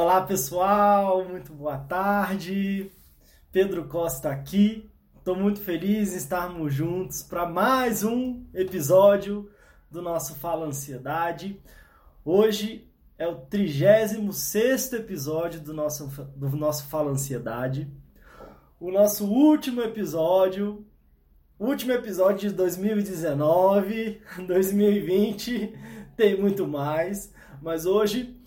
Olá pessoal, muito boa tarde. Pedro Costa aqui. Estou muito feliz em estarmos juntos para mais um episódio do nosso Fala Ansiedade. Hoje é o 36 episódio do nosso, do nosso Fala Ansiedade. O nosso último episódio, último episódio de 2019, 2020, tem muito mais, mas hoje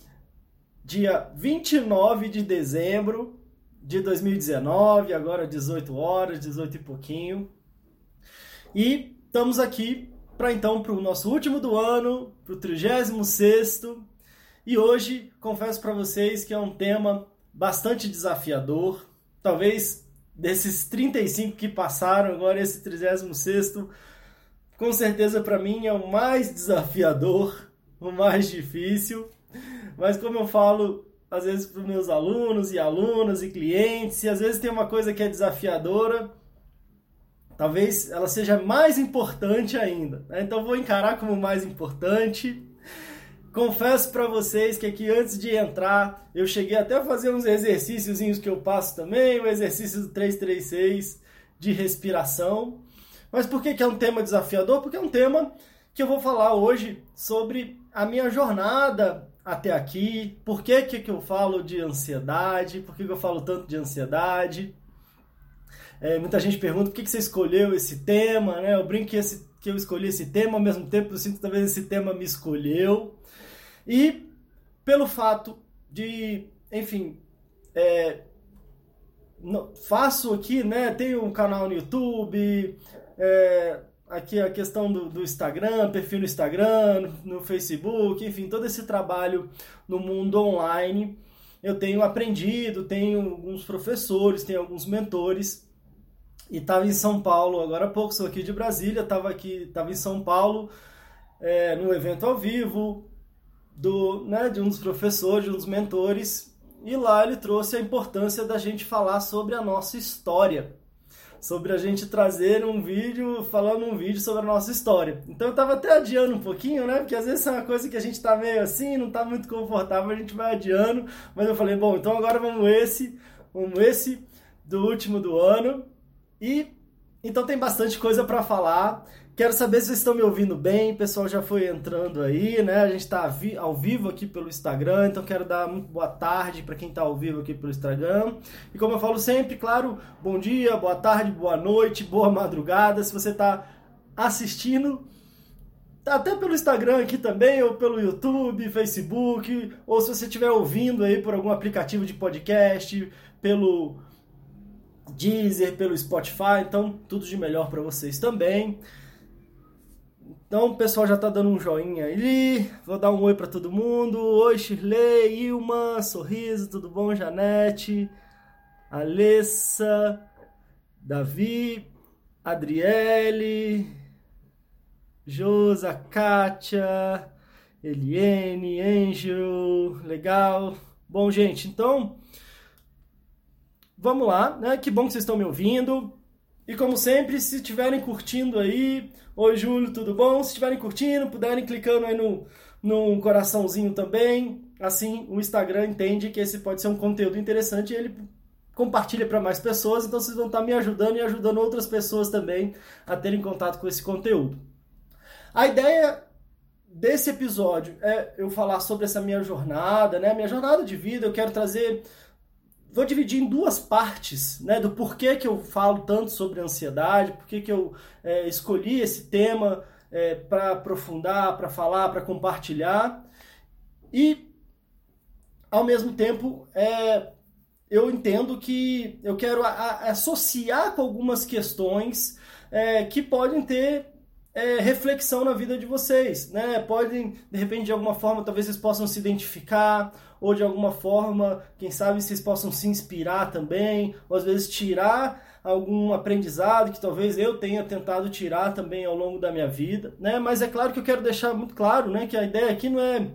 dia 29 de dezembro de 2019, agora 18 horas, 18 e pouquinho. E estamos aqui para então para o nosso último do ano, para o 36 e hoje confesso para vocês que é um tema bastante desafiador. Talvez desses 35 que passaram, agora esse 36 com certeza para mim é o mais desafiador, o mais difícil. Mas como eu falo às vezes para os meus alunos e alunas e clientes, e às vezes tem uma coisa que é desafiadora, talvez ela seja mais importante ainda. Né? Então vou encarar como mais importante. Confesso para vocês que aqui antes de entrar, eu cheguei até a fazer uns exercícios que eu passo também, o exercício do 336 de respiração. Mas por que, que é um tema desafiador? Porque é um tema que eu vou falar hoje sobre a minha jornada até aqui, por que, que, eu falo de ansiedade, por que, que eu falo tanto de ansiedade. É, muita gente pergunta por que, que você escolheu esse tema, né? Eu brinco que, esse, que eu escolhi esse tema, ao mesmo tempo eu sinto que talvez esse tema me escolheu. E pelo fato de, enfim, é, faço aqui, né? Tenho um canal no YouTube, é, aqui a questão do, do, Instagram, perfil no Instagram, no, Facebook, enfim, todo esse trabalho no mundo online. Eu tenho aprendido, tenho alguns professores, tenho alguns mentores. E estava em São Paulo agora há pouco, sou aqui de Brasília, estava aqui, estava em São Paulo, é, no evento ao vivo do, né, de um dos professores, de um dos mentores, e lá ele trouxe a importância da gente falar sobre a nossa história sobre a gente trazer um vídeo, falando um vídeo sobre a nossa história. Então eu tava até adiando um pouquinho, né? Porque às vezes é uma coisa que a gente tá meio assim, não tá muito confortável, a gente vai adiando. Mas eu falei, bom, então agora vamos esse, vamos esse do último do ano. E então tem bastante coisa para falar. Quero saber se vocês estão me ouvindo bem. O pessoal já foi entrando aí, né? A gente está ao vivo aqui pelo Instagram, então quero dar muito boa tarde para quem está ao vivo aqui pelo Instagram. E como eu falo sempre, claro, bom dia, boa tarde, boa noite, boa madrugada. Se você está assistindo, até pelo Instagram aqui também, ou pelo YouTube, Facebook, ou se você estiver ouvindo aí por algum aplicativo de podcast, pelo Deezer, pelo Spotify, então tudo de melhor para vocês também. Então o pessoal já tá dando um joinha ali. Vou dar um oi para todo mundo. Oi, Shirley, Ilma, Sorriso, tudo bom, Janete, Alessa, Davi, Adriele, Josa, Kátia, Eliene, Angel, legal. Bom, gente, então vamos lá, né? Que bom que vocês estão me ouvindo. E como sempre, se estiverem curtindo aí, oi Júlio, tudo bom? Se estiverem curtindo, puderem clicando aí no, no coraçãozinho também, assim o Instagram entende que esse pode ser um conteúdo interessante e ele compartilha para mais pessoas, então vocês vão estar me ajudando e ajudando outras pessoas também a terem contato com esse conteúdo. A ideia desse episódio é eu falar sobre essa minha jornada, né? Minha jornada de vida, eu quero trazer vou dividir em duas partes, né, do porquê que eu falo tanto sobre ansiedade, porquê que eu é, escolhi esse tema é, para aprofundar, para falar, para compartilhar. E, ao mesmo tempo, é, eu entendo que eu quero a, a, associar com algumas questões é, que podem ter é, reflexão na vida de vocês, né? Podem, de repente, de alguma forma, talvez vocês possam se identificar, ou de alguma forma, quem sabe vocês possam se inspirar também, ou às vezes tirar algum aprendizado que talvez eu tenha tentado tirar também ao longo da minha vida, né? Mas é claro que eu quero deixar muito claro, né, que a ideia aqui não é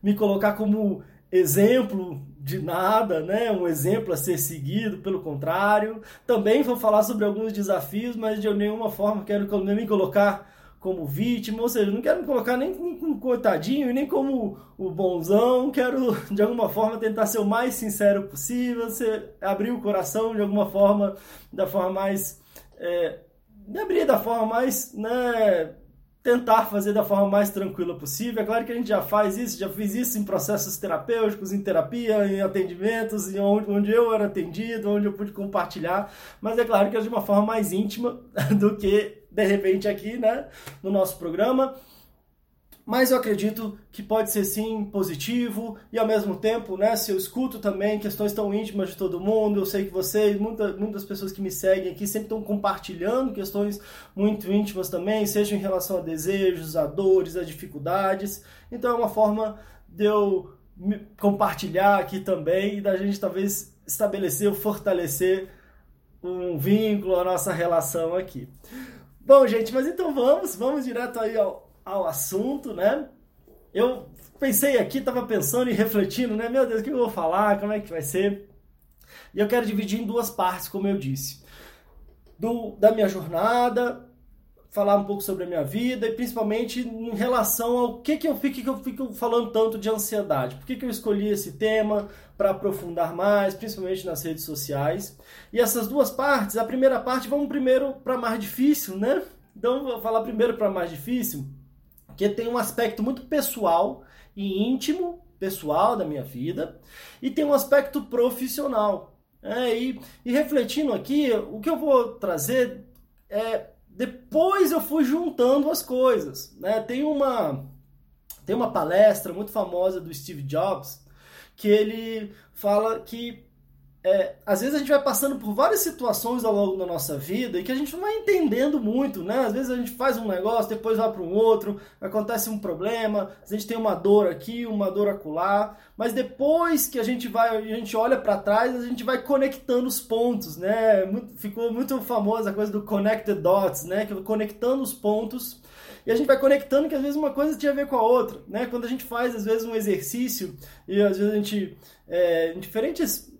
me colocar como exemplo de nada, né? Um exemplo a ser seguido, pelo contrário. Também vou falar sobre alguns desafios, mas de nenhuma forma quero me colocar como vítima, ou seja, não quero me colocar nem como coitadinho, nem como o bonzão, quero de alguma forma tentar ser o mais sincero possível, ser, abrir o coração de alguma forma, da forma mais. É, me abrir da forma mais. Né, tentar fazer da forma mais tranquila possível. É claro que a gente já faz isso, já fiz isso em processos terapêuticos, em terapia, em atendimentos, em onde, onde eu era atendido, onde eu pude compartilhar, mas é claro que é de uma forma mais íntima do que de repente aqui, né, no nosso programa mas eu acredito que pode ser sim positivo e ao mesmo tempo, né, se eu escuto também questões tão íntimas de todo mundo, eu sei que vocês, muita, muitas pessoas que me seguem aqui sempre estão compartilhando questões muito íntimas também, seja em relação a desejos, a dores, a dificuldades. Então é uma forma de eu compartilhar aqui também e da gente talvez estabelecer ou fortalecer um vínculo, a nossa relação aqui. Bom, gente, mas então vamos, vamos direto aí ao, ao assunto, né? Eu pensei aqui, estava pensando e refletindo, né? Meu Deus, o que eu vou falar? Como é que vai ser? E eu quero dividir em duas partes, como eu disse. Do, da minha jornada, falar um pouco sobre a minha vida e principalmente em relação ao que, que, eu, fico, que eu fico falando tanto de ansiedade. Por que, que eu escolhi esse tema para aprofundar mais, principalmente nas redes sociais. E essas duas partes, a primeira parte, vamos primeiro para mais difícil, né? Então, vou falar primeiro para mais difícil que tem um aspecto muito pessoal e íntimo, pessoal da minha vida, e tem um aspecto profissional. É, e, e refletindo aqui, o que eu vou trazer é depois eu fui juntando as coisas. Né? Tem uma tem uma palestra muito famosa do Steve Jobs que ele fala que é, às vezes a gente vai passando por várias situações ao longo da nossa vida e que a gente não vai entendendo muito, né? Às vezes a gente faz um negócio, depois vai para um outro, acontece um problema, a gente tem uma dor aqui, uma dor acolá, mas depois que a gente vai, a gente olha para trás, a gente vai conectando os pontos, né? Ficou muito famosa a coisa do connected dots, né? Que conectando os pontos e a gente vai conectando que às vezes uma coisa tinha a ver com a outra, né? Quando a gente faz às vezes um exercício e às vezes a gente é, em diferentes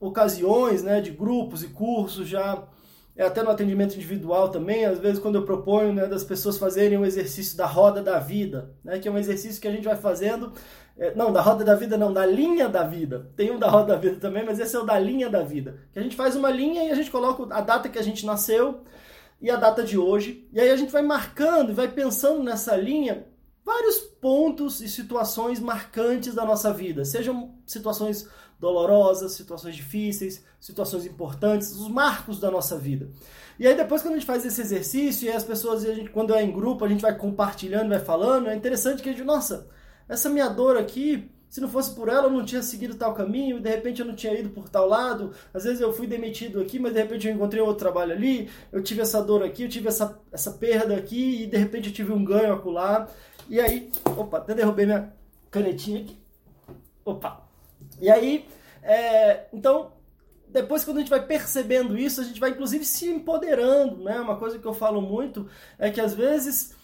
ocasiões, né, de grupos e cursos, já é até no atendimento individual também, às vezes quando eu proponho né, das pessoas fazerem o um exercício da roda da vida, né, que é um exercício que a gente vai fazendo, é, não, da roda da vida não, da linha da vida. Tem um da roda da vida também, mas esse é o da linha da vida. Que a gente faz uma linha e a gente coloca a data que a gente nasceu e a data de hoje, e aí a gente vai marcando e vai pensando nessa linha vários pontos e situações marcantes da nossa vida, sejam situações dolorosas, situações difíceis, situações importantes, os marcos da nossa vida. E aí depois quando a gente faz esse exercício e as pessoas, gente, quando é em grupo, a gente vai compartilhando, vai falando, é interessante que a gente, nossa, essa minha dor aqui, se não fosse por ela, eu não tinha seguido tal caminho, de repente eu não tinha ido por tal lado, às vezes eu fui demitido aqui, mas de repente eu encontrei outro trabalho ali, eu tive essa dor aqui, eu tive essa, essa perda aqui, e de repente eu tive um ganho acolá. E aí, opa, até derrubei minha canetinha aqui. Opa, e aí, é, então, depois quando a gente vai percebendo isso, a gente vai inclusive se empoderando, né? Uma coisa que eu falo muito é que às vezes,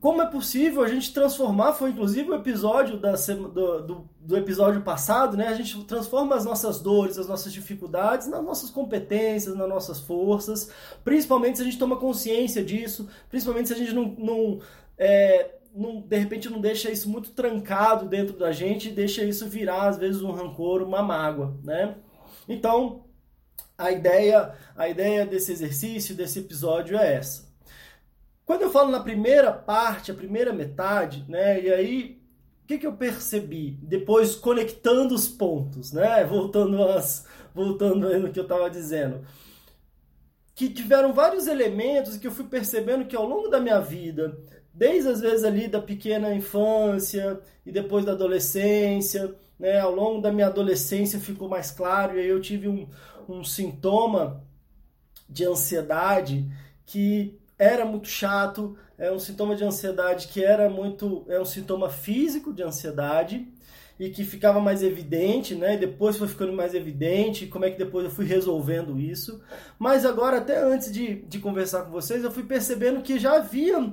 como é possível a gente transformar, foi inclusive o episódio da, do, do, do episódio passado, né? A gente transforma as nossas dores, as nossas dificuldades nas nossas competências, nas nossas forças, principalmente se a gente toma consciência disso, principalmente se a gente não, não é, não, de repente não deixa isso muito trancado dentro da gente e deixa isso virar às vezes um rancor, uma mágoa, né? Então, a ideia, a ideia desse exercício, desse episódio é essa. Quando eu falo na primeira parte, a primeira metade, né? E aí, o que, que eu percebi? Depois conectando os pontos, né? Voltando às, voltando no que eu estava dizendo que tiveram vários elementos que eu fui percebendo que ao longo da minha vida, desde as vezes ali da pequena infância e depois da adolescência, né? Ao longo da minha adolescência ficou mais claro e aí eu tive um, um sintoma de ansiedade que era muito chato, é um sintoma de ansiedade que era muito, é um sintoma físico de ansiedade e que ficava mais evidente, né? E depois foi ficando mais evidente, como é que depois eu fui resolvendo isso. Mas agora, até antes de, de conversar com vocês, eu fui percebendo que já havia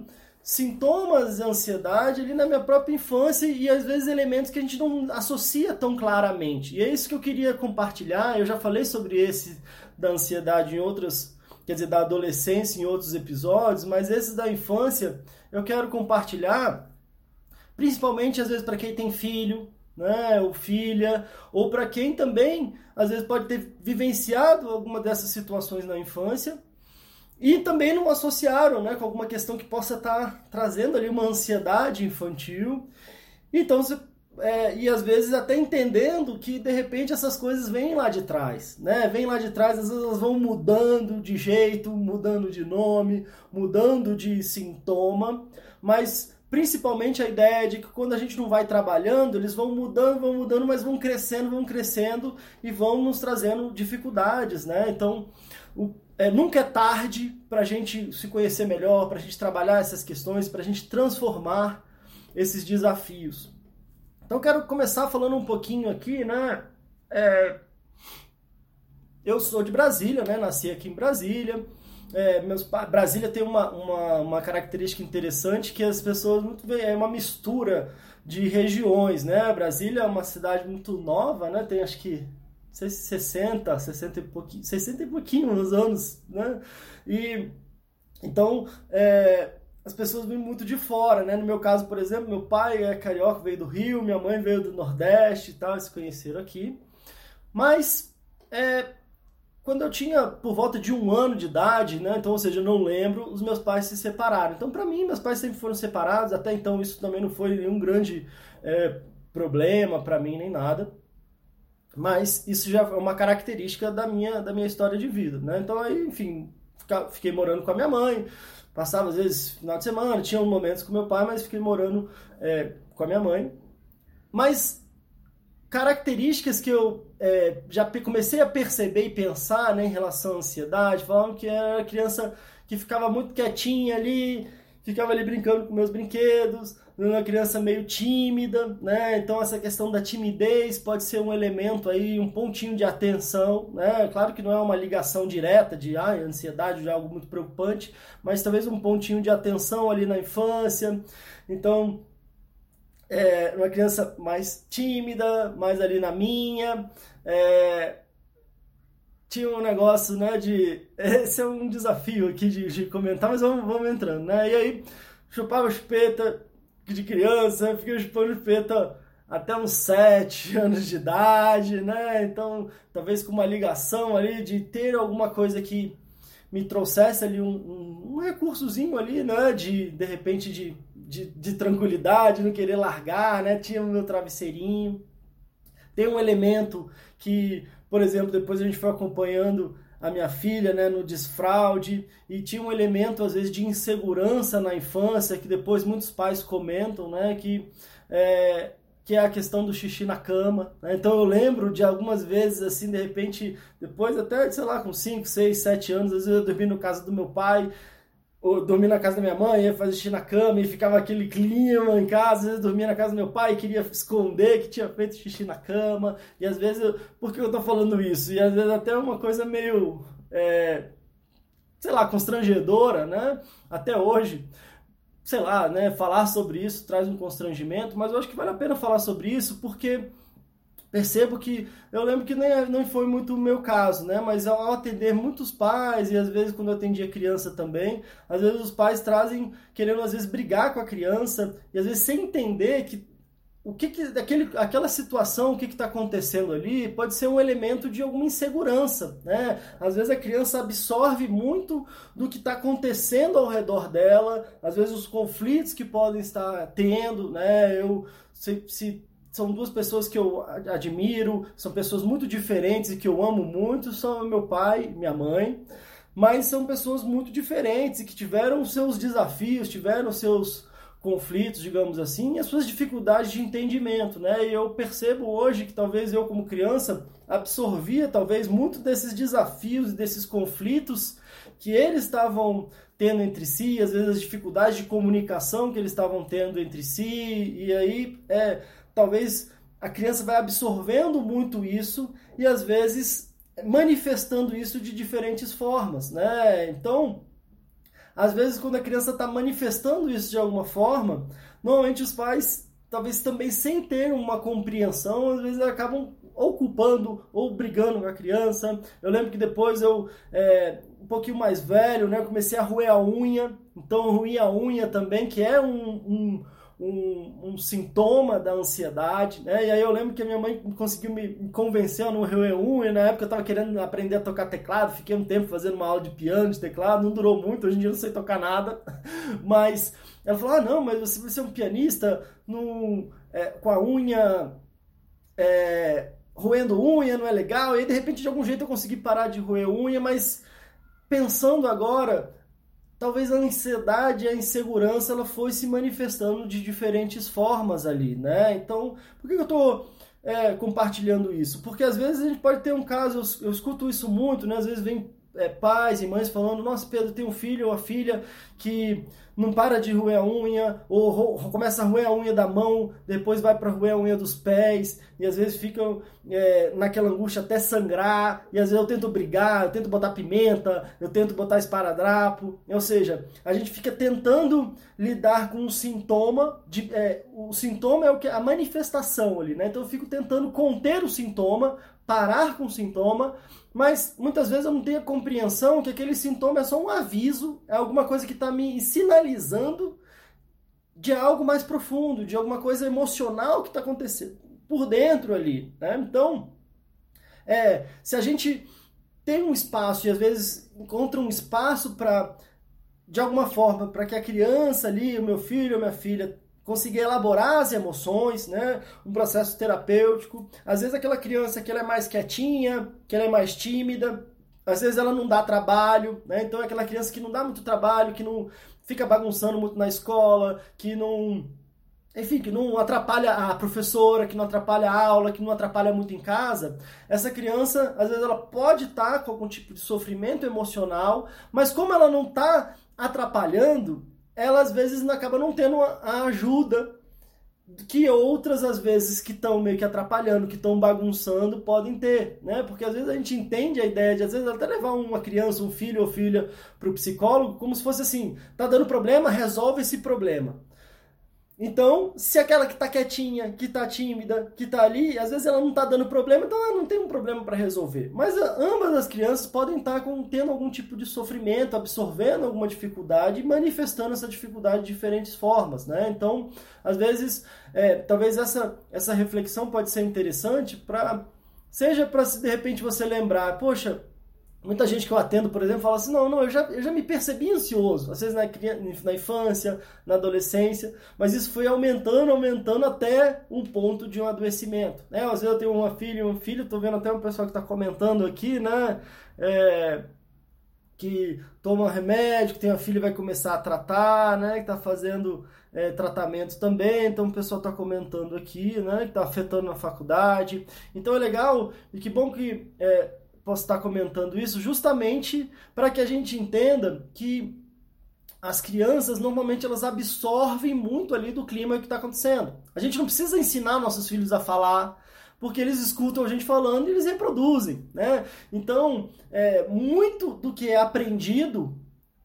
sintomas de ansiedade ali na minha própria infância e às vezes elementos que a gente não associa tão claramente. E é isso que eu queria compartilhar. Eu já falei sobre esse da ansiedade em outras quer dizer, da adolescência em outros episódios, mas esses da infância eu quero compartilhar, principalmente às vezes para quem tem filho, né, ou filha, ou para quem também às vezes pode ter vivenciado alguma dessas situações na infância e também não associaram né, com alguma questão que possa estar tá trazendo ali uma ansiedade infantil. Então, você é, e às vezes até entendendo que de repente essas coisas vêm lá de trás, né? Vêm lá de trás, às vezes elas vão mudando de jeito, mudando de nome, mudando de sintoma, mas principalmente a ideia de que quando a gente não vai trabalhando, eles vão mudando, vão mudando, mas vão crescendo, vão crescendo e vão nos trazendo dificuldades, né? Então, o, é, nunca é tarde para a gente se conhecer melhor, para a gente trabalhar essas questões, para a gente transformar esses desafios. Então quero começar falando um pouquinho aqui, né? É, eu sou de Brasília, né? Nasci aqui em Brasília. É, meus Brasília tem uma, uma, uma, característica interessante que as pessoas muito bem, é uma mistura de regiões, né? Brasília é uma cidade muito nova, né? Tem acho que 60, 60 e pouquinho, 60 e pouquinho anos, né? E então é, as pessoas vêm muito de fora, né? No meu caso, por exemplo, meu pai é carioca, veio do Rio, minha mãe veio do Nordeste e tal, se conheceram aqui. Mas é, quando eu tinha por volta de um ano de idade, né? Então, ou seja, eu não lembro, os meus pais se separaram. Então, para mim, meus pais sempre foram separados. Até então, isso também não foi nenhum grande é, problema para mim nem nada. Mas isso já é uma característica da minha da minha história de vida, né? Então, aí, enfim, fiquei morando com a minha mãe Passava, às vezes, final de semana, tinha momentos com meu pai, mas fiquei morando é, com a minha mãe. Mas características que eu é, já comecei a perceber e pensar né, em relação à ansiedade, falavam que era criança que ficava muito quietinha ali, ficava ali brincando com meus brinquedos, uma criança meio tímida, né? Então essa questão da timidez pode ser um elemento aí, um pontinho de atenção, né? Claro que não é uma ligação direta de ah, ansiedade de algo muito preocupante, mas talvez um pontinho de atenção ali na infância. Então, é uma criança mais tímida, mais ali na minha, é, tinha um negócio, né, de... Esse é um desafio aqui de, de comentar, mas vamos, vamos entrando, né? E aí, chupava chupeta, de criança, fiquei chupando chupeta até uns 7 anos de idade, né? Então, talvez com uma ligação ali de ter alguma coisa que me trouxesse ali um, um, um recursozinho ali, né? De, de repente, de, de, de, tranquilidade, não querer largar, né? Tinha o meu travesseirinho. Tem um elemento que, por exemplo, depois a gente foi acompanhando a minha filha né, no desfraude e tinha um elemento às vezes de insegurança na infância que depois muitos pais comentam né, que é, que é a questão do xixi na cama. Né? Então eu lembro de algumas vezes, assim, de repente, depois até, sei lá, com 5, 6, 7 anos, às vezes eu dormi no casa do meu pai, ou dormi na casa da minha mãe, ia fazer xixi na cama e ficava aquele clima em casa, às vezes dormia na casa do meu pai e queria esconder que tinha feito xixi na cama, e às vezes, eu, por que eu tô falando isso? E às vezes até uma coisa meio, é, sei lá, constrangedora, né? Até hoje, sei lá, né, falar sobre isso traz um constrangimento, mas eu acho que vale a pena falar sobre isso porque percebo que eu lembro que nem não foi muito o meu caso, né? Mas ao atender muitos pais e às vezes quando eu atendia criança também, às vezes os pais trazem querendo às vezes brigar com a criança e às vezes sem entender que o que, que daquele, aquela situação, o que está acontecendo ali, pode ser um elemento de alguma insegurança, né? Às vezes a criança absorve muito do que está acontecendo ao redor dela, às vezes os conflitos que podem estar tendo, né? Eu se, se são duas pessoas que eu admiro, são pessoas muito diferentes e que eu amo muito, são meu pai e minha mãe, mas são pessoas muito diferentes e que tiveram seus desafios, tiveram seus conflitos, digamos assim, e as suas dificuldades de entendimento, né? E eu percebo hoje que talvez eu como criança absorvia talvez muito desses desafios e desses conflitos que eles estavam tendo entre si, às vezes as dificuldades de comunicação que eles estavam tendo entre si, e aí é talvez a criança vai absorvendo muito isso e às vezes manifestando isso de diferentes formas, né? Então, às vezes quando a criança está manifestando isso de alguma forma, normalmente os pais talvez também sem ter uma compreensão, às vezes acabam ou culpando ou brigando com a criança. Eu lembro que depois eu, é, um pouquinho mais velho, né, comecei a roer a unha. Então, ruir a unha também, que é um, um um, um, sintoma da ansiedade, né? E aí eu lembro que a minha mãe conseguiu me convencer a não roer unha, na época eu estava querendo aprender a tocar teclado, fiquei um tempo fazendo uma aula de piano, de teclado, não durou muito, hoje em dia eu não sei tocar nada, mas ela falou, ah não, mas você vai ser um pianista no, é, com a unha... É, roendo unha não é legal, e aí de repente de algum jeito eu consegui parar de roer unha, mas pensando agora, talvez a ansiedade e a insegurança ela foi se manifestando de diferentes formas ali, né? Então, por que eu estou é, compartilhando isso? Porque às vezes a gente pode ter um caso, eu, eu escuto isso muito, né? Às vezes vem é, pais e mães falando, nossa, Pedro, tem um filho ou uma filha que não para de roer a unha, ou começa a roer a unha da mão, depois vai para roer a unha dos pés, e às vezes ficam é, naquela angústia até sangrar, e às vezes eu tento brigar, eu tento botar pimenta, eu tento botar esparadrapo, ou seja, a gente fica tentando lidar com o sintoma, de, é, o sintoma é o que a manifestação ali, né? Então eu fico tentando conter o sintoma, parar com o sintoma, mas muitas vezes eu não tenho a compreensão que aquele sintoma é só um aviso, é alguma coisa que está me sinalizando de algo mais profundo, de alguma coisa emocional que está acontecendo por dentro ali. Né? Então, é, se a gente tem um espaço e às vezes encontra um espaço para, de alguma forma, para que a criança ali, o meu filho ou minha filha, conseguir elaborar as emoções, né? Um processo terapêutico. Às vezes aquela criança que ela é mais quietinha, que ela é mais tímida, às vezes ela não dá trabalho, né? Então é aquela criança que não dá muito trabalho, que não fica bagunçando muito na escola, que não enfim, que não atrapalha a professora, que não atrapalha a aula, que não atrapalha muito em casa, essa criança, às vezes, ela pode estar com algum tipo de sofrimento emocional, mas como ela não está atrapalhando, ela às vezes acaba não tendo a ajuda que outras, às vezes, que estão meio que atrapalhando, que estão bagunçando, podem ter, né? Porque às vezes a gente entende a ideia de, às vezes, até levar uma criança, um filho ou filha para o psicólogo, como se fosse assim, tá dando problema, resolve esse problema. Então, se aquela que está quietinha, que está tímida, que está ali, às vezes ela não está dando problema, então ela não tem um problema para resolver. Mas ah, ambas as crianças podem estar tá tendo algum tipo de sofrimento, absorvendo alguma dificuldade e manifestando essa dificuldade de diferentes formas, né? Então, às vezes, é, talvez essa, essa reflexão pode ser interessante para seja para se de repente você lembrar, poxa, Muita gente que eu atendo, por exemplo, fala assim: não, não, eu já, eu já me percebi ansioso, às vezes na, na infância, na adolescência, mas isso foi aumentando, aumentando até um ponto de um adoecimento. Né? Às vezes eu tenho uma filha e um filho, estou vendo até um pessoal que está comentando aqui, né? É, que toma remédio, que tem uma filha e vai começar a tratar, né? Que está fazendo é, tratamento também, então o pessoal está comentando aqui, né? Que está afetando na faculdade. Então é legal e que bom que. É, posso estar comentando isso justamente para que a gente entenda que as crianças normalmente elas absorvem muito ali do clima que está acontecendo. A gente não precisa ensinar nossos filhos a falar, porque eles escutam a gente falando e eles reproduzem, né? Então, é, muito do que é aprendido,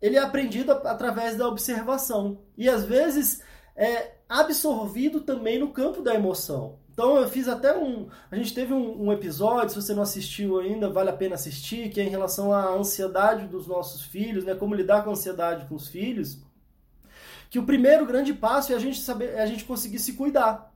ele é aprendido através da observação e às vezes é absorvido também no campo da emoção. Então eu fiz até um. A gente teve um, um, episódio, se você não assistiu ainda, vale a pena assistir, que é em relação à ansiedade dos nossos filhos, né? Como lidar com a ansiedade com os filhos. Que o primeiro grande passo é a gente saber, é a gente conseguir se cuidar.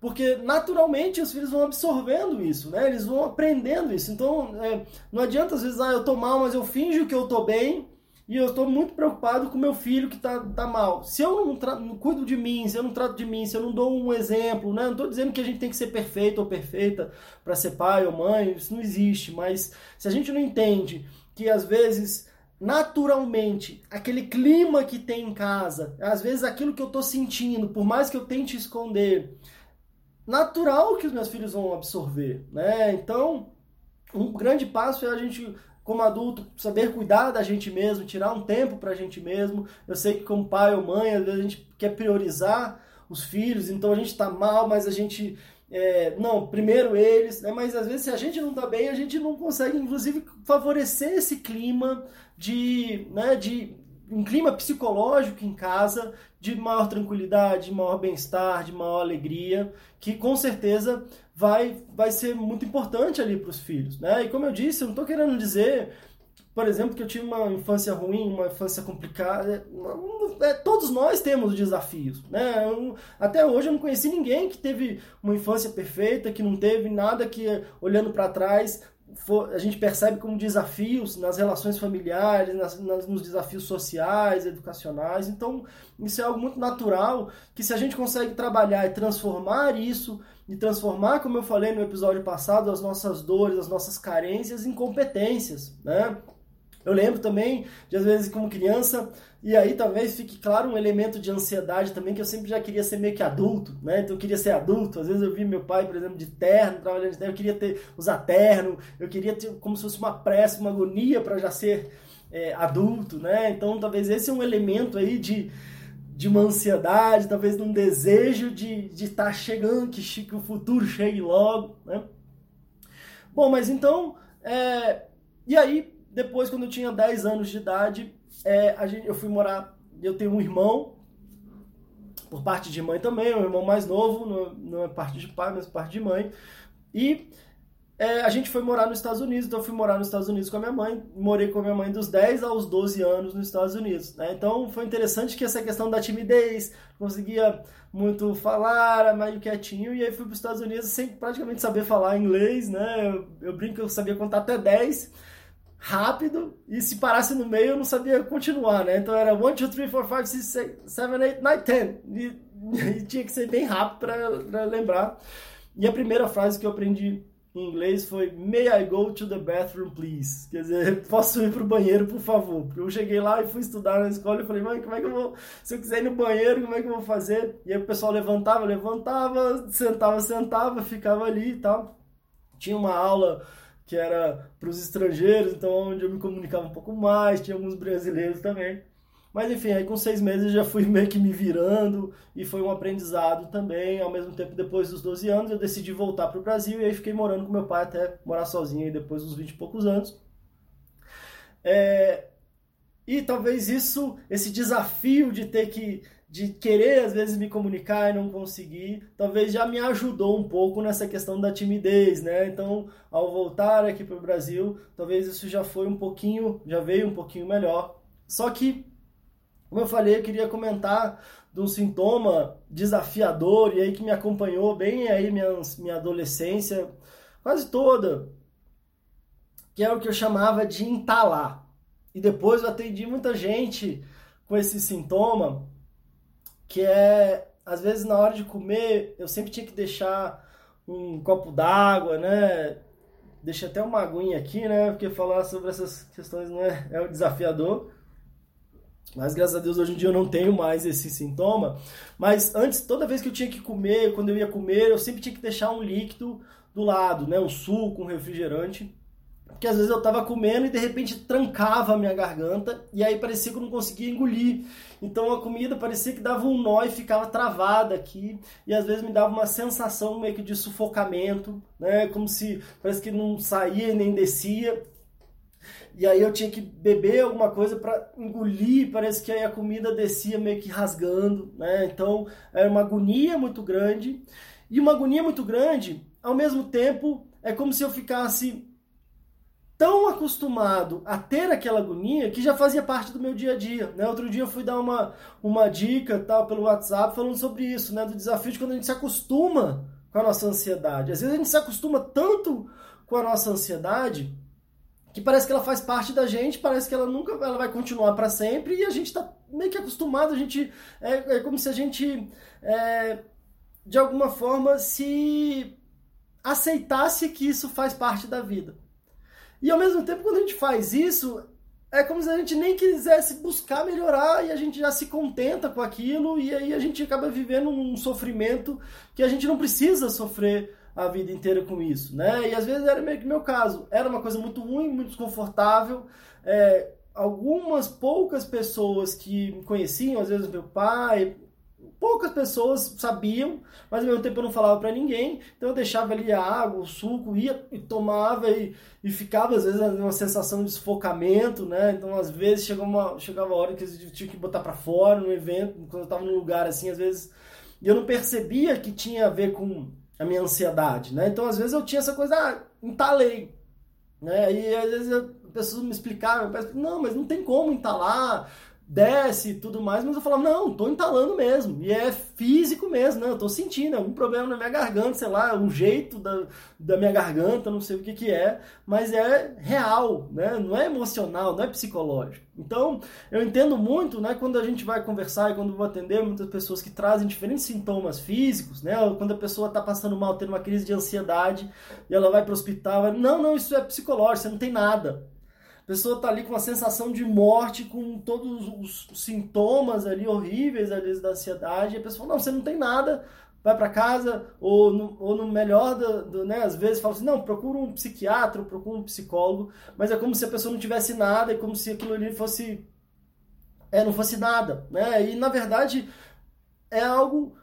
Porque naturalmente os filhos vão absorvendo isso, né? Eles vão aprendendo isso. Então é, não adianta às vezes, ah, eu tô mal, mas eu finjo que eu tô bem e eu estou muito preocupado com meu filho que está tá mal. Se eu não, não, cuido de mim, se eu não trato de mim, se eu não dou um exemplo, né? Não estou dizendo que a gente tem que ser perfeito ou perfeita para ser pai ou mãe, isso não existe. Mas se a gente não entende que às vezes naturalmente aquele clima que tem em casa, às vezes aquilo que eu estou sentindo, por mais que eu tente esconder, natural que os meus filhos vão absorver, né? Então, um grande passo é a gente como adulto, saber cuidar da gente mesmo, tirar um tempo para a gente mesmo. Eu sei que como pai ou mãe, a gente quer priorizar os filhos, então a gente está mal, mas a gente é, não, primeiro eles, né? mas às vezes se a gente não está bem, a gente não consegue, inclusive, favorecer esse clima de, né, de um clima psicológico em casa de maior tranquilidade, de maior bem-estar, de maior alegria, que com certeza vai, vai ser muito importante ali para os filhos. Né? E como eu disse, eu não estou querendo dizer por exemplo, que eu tive uma infância ruim, uma infância complicada. É, todos nós temos desafios, né? Eu, até hoje eu não conheci ninguém que teve uma infância perfeita, que não teve nada que, olhando para trás, for, a gente percebe como desafios nas relações familiares, nas, nas, nos desafios sociais, educacionais. Então, isso é algo muito natural que se a gente consegue trabalhar e transformar isso e transformar, como eu falei no episódio passado, as nossas dores, as nossas carências em competências, né? Eu lembro também de, às vezes, como criança, e aí talvez fique claro um elemento de ansiedade também, que eu sempre já queria ser meio que adulto, né? Então eu queria ser adulto. Às vezes eu vi meu pai, por exemplo, de terno, trabalhando de terno, eu queria ter, usar terno, eu queria ter como se fosse uma pressa, uma agonia para já ser é, adulto, né? Então talvez esse é um elemento aí de, de uma ansiedade, talvez um desejo de estar de tá chegando, que, que o futuro chegue logo, né? Bom, mas então, é, e aí depois, quando eu tinha 10 anos de idade, é, a gente, eu fui morar. Eu tenho um irmão, por parte de mãe também, um irmão mais novo, não, não é parte de pai, mas parte de mãe. E é, a gente foi morar nos Estados Unidos, então eu fui morar nos Estados Unidos com a minha mãe, morei com a minha mãe dos 10 aos 12 anos nos Estados Unidos. Né? Então foi interessante que essa questão da timidez, conseguia muito falar, era meio quietinho, e aí fui para os Estados Unidos sem praticamente saber falar inglês, né? Eu, eu brinco que eu sabia contar até 10 rápido e se parasse no meio eu não sabia continuar, né? Então era 1, 2, 3, 4, 5, 6, 7, 8, 9, 10. E, e tinha que ser bem rápido para lembrar. E a primeira frase que eu aprendi em inglês foi May I go to the bathroom, please? Quer dizer, posso ir para o banheiro, por favor? Eu cheguei lá e fui estudar na escola e falei, mãe, como é que eu vou... Se eu quiser ir no banheiro, como é que eu vou fazer? E aí o pessoal levantava, levantava, sentava, sentava, ficava ali e tal. Tinha uma aula que era para os estrangeiros, então onde eu me comunicava um pouco mais, tinha alguns brasileiros também. Mas enfim, aí com seis meses já fui meio que me virando e foi um aprendizado também. Ao mesmo tempo, depois dos 12 anos, eu decidi voltar para o Brasil e aí fiquei morando com meu pai até morar sozinho aí depois dos 20 e poucos anos. É... E talvez isso, esse desafio de ter que de querer às vezes me comunicar e não conseguir, talvez já me ajudou um pouco nessa questão da timidez, né? Então, ao voltar aqui para o Brasil, talvez isso já foi um pouquinho, já veio um pouquinho melhor. Só que, como eu falei, eu queria comentar de um sintoma desafiador e aí que me acompanhou bem aí minha, minha adolescência quase toda, que é o que eu chamava de entalar. E depois eu atendi muita gente com esse sintoma que é, às vezes na hora de comer, eu sempre tinha que deixar um copo d'água, né? Deixei até uma aguinha aqui, né? Porque falar sobre essas questões não é, é um desafiador. Mas graças a Deus hoje em dia eu não tenho mais esse sintoma. Mas antes, toda vez que eu tinha que comer, quando eu ia comer, eu sempre tinha que deixar um líquido do lado, né? Um suco, um refrigerante que às vezes eu estava comendo e de repente trancava a minha garganta e aí parecia que eu não conseguia engolir. Então a comida parecia que dava um nó e ficava travada aqui e às vezes me dava uma sensação meio que de sufocamento, né? Como se parece que não saía nem descia. E aí eu tinha que beber alguma coisa para engolir, parece que aí a comida descia meio que rasgando, né? Então era uma agonia muito grande. E uma agonia muito grande, ao mesmo tempo, é como se eu ficasse tão acostumado a ter aquela agonia que já fazia parte do meu dia a dia. Né? Outro dia eu fui dar uma, uma dica tal pelo WhatsApp falando sobre isso, né? do desafio de quando a gente se acostuma com a nossa ansiedade. Às vezes a gente se acostuma tanto com a nossa ansiedade que parece que ela faz parte da gente, parece que ela nunca ela vai continuar para sempre e a gente está meio que acostumado, a gente é, é como se a gente é, de alguma forma se aceitasse que isso faz parte da vida. E ao mesmo tempo, quando a gente faz isso, é como se a gente nem quisesse buscar melhorar e a gente já se contenta com aquilo e aí a gente acaba vivendo um sofrimento que a gente não precisa sofrer a vida inteira com isso, né? E às vezes era meio que meu caso, era uma coisa muito ruim, muito desconfortável. É, algumas poucas pessoas que me conheciam, às vezes meu pai, poucas pessoas sabiam, mas ao mesmo tempo eu não falava para ninguém, então eu deixava ali a água, o suco, ia e tomava e, e ficava às vezes uma sensação de sufocamento, né? Então às vezes chegava uma, chegava a hora que eu tinha que botar para fora no evento, quando eu estava num lugar assim, às vezes eu não percebia que tinha a ver com a minha ansiedade, né? Então às vezes eu tinha essa coisa, ah, entalei, né? E às vezes eu, pessoas me explicavam, não, mas não tem como entalar, desce e tudo mais, mas eu falava, não, tô entalando mesmo. E é físico mesmo, né? Eu tô sentindo algum problema na minha garganta, sei lá, um jeito da, da minha garganta, não sei o que que é, mas é real, né? Não é emocional, não é psicológico. Então, eu entendo muito, né, quando a gente vai conversar e quando vou atender muitas pessoas que trazem diferentes sintomas físicos, né? Quando a pessoa está passando mal, tendo uma crise de ansiedade, e ela vai para o hospital, vai, não, não, isso é psicológico, você não tem nada pessoa está ali com uma sensação de morte, com todos os sintomas ali horríveis ali da ansiedade, e a pessoa, não, você não tem nada, vai para casa, ou no, ou no melhor, do, do, né, às vezes fala assim, não, procura um psiquiatra, procura um psicólogo, mas é como se a pessoa não tivesse nada, é como se aquilo ali fosse, é, não fosse nada, né, e na verdade é algo,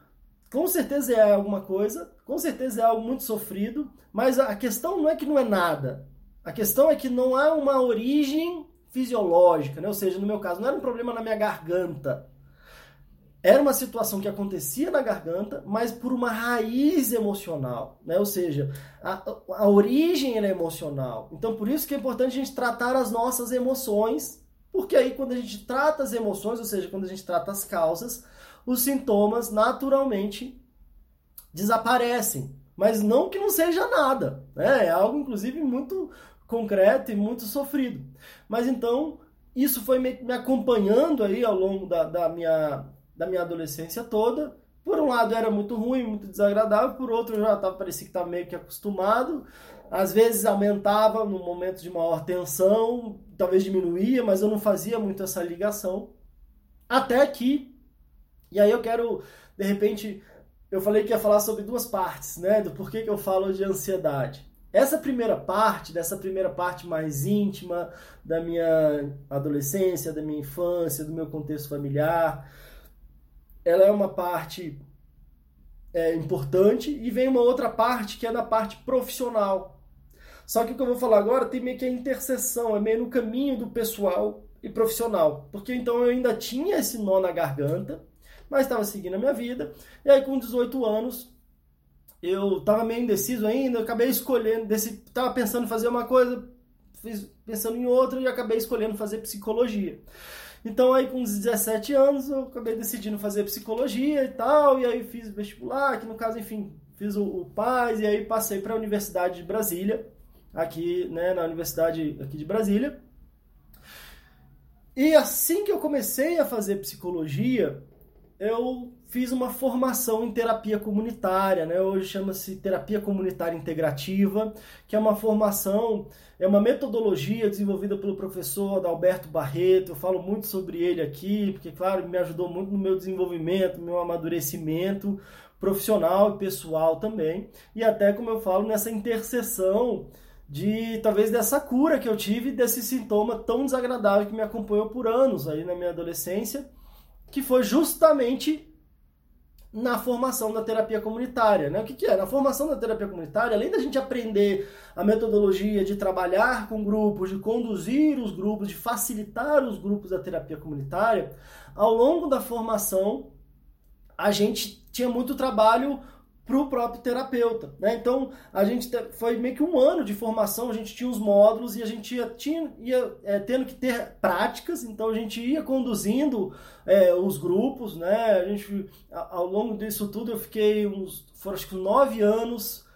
com certeza é alguma coisa, com certeza é algo muito sofrido, mas a questão não é que não é nada, a questão é que não há uma origem fisiológica, né? ou seja, no meu caso, não era um problema na minha garganta. Era uma situação que acontecia na garganta, mas por uma raiz emocional, né? Ou seja, a, a origem é emocional. Então, por isso que é importante a gente tratar as nossas emoções, porque aí quando a gente trata as emoções, ou seja, quando a gente trata as causas, os sintomas naturalmente desaparecem. Mas não que não seja nada, né? É algo, inclusive, muito concreto e muito sofrido. Mas então, isso foi me, acompanhando aí ao longo da, da, minha, da minha adolescência toda. Por um lado era muito ruim, muito desagradável, por outro eu já tava, parecia que estava meio que acostumado. Às vezes aumentava no momento de maior tensão, talvez diminuía, mas eu não fazia muito essa ligação. Até que, e aí eu quero, de repente, eu falei que ia falar sobre duas partes, né? Do porquê que eu falo de ansiedade. Essa primeira parte, dessa primeira parte mais íntima da minha adolescência, da minha infância, do meu contexto familiar, ela é uma parte é, importante e vem uma outra parte que é da parte profissional. Só que o que eu vou falar agora tem meio que a interseção, é meio no caminho do pessoal e profissional. Porque então eu ainda tinha esse nó na garganta, mas estava seguindo a minha vida. E aí com 18 anos eu estava meio indeciso ainda, acabei escolhendo, estava pensando em fazer uma coisa, fiz, pensando em outra e acabei escolhendo fazer psicologia. Então aí com 17 anos eu acabei decidindo fazer psicologia e tal, e aí fiz vestibular, que no caso, enfim, fiz o, o PAS e aí passei para a Universidade de Brasília, aqui, né, na Universidade aqui de Brasília. E assim que eu comecei a fazer psicologia, eu fiz uma formação em terapia comunitária, né? Hoje chama-se terapia comunitária integrativa, que é uma formação, é uma metodologia desenvolvida pelo professor Adalberto Barreto. Eu falo muito sobre ele aqui, porque claro, me ajudou muito no meu desenvolvimento, no meu amadurecimento profissional e pessoal também. E até como eu falo nessa interseção de talvez dessa cura que eu tive desse sintoma tão desagradável que me acompanhou por anos aí na minha adolescência que foi justamente na formação da terapia comunitária. Né? O que, que é? Na formação da terapia comunitária, além da gente aprender a metodologia de trabalhar com grupos, de conduzir os grupos, de facilitar os grupos da terapia comunitária, ao longo da formação a gente tinha muito trabalho para o próprio terapeuta. Né? Então, a gente foi meio que um ano de formação, a gente tinha os módulos e a gente ia, tinha, ia é, tendo que ter práticas, então a gente ia conduzindo é, os grupos. Né? A gente, ao longo disso tudo, eu fiquei uns, foram acho que nove anos,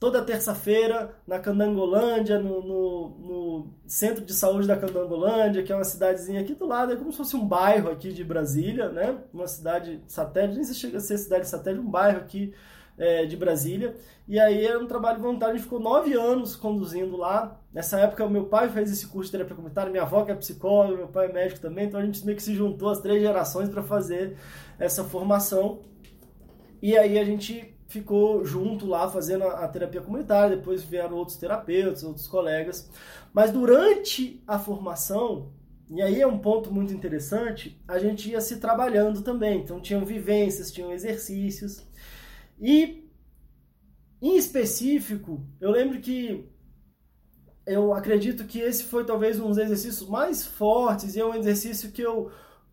toda terça-feira, na Candangolândia, no, no, no, centro de saúde da Candangolândia, que é uma cidadezinha aqui do lado, é como se fosse um bairro aqui de Brasília, né? uma cidade satélite, nem se chega a ser cidade satélite, um bairro aqui é, de Brasília. E aí era um trabalho voluntário, a gente ficou nove anos conduzindo lá. Nessa época, meu pai fez esse curso de terapia comunitária, minha avó que é psicóloga, meu pai é médico também, então a gente meio que se juntou as três gerações para fazer essa formação. E aí a gente ficou junto lá fazendo a, terapia comunitária, depois vieram outros terapeutas, outros colegas. Mas durante a formação, e aí é um ponto muito interessante, a gente ia se trabalhando também. Então tinham vivências, tinham exercícios. E em específico, eu lembro que eu acredito que esse foi talvez um dos exercícios mais fortes e é um exercício que eu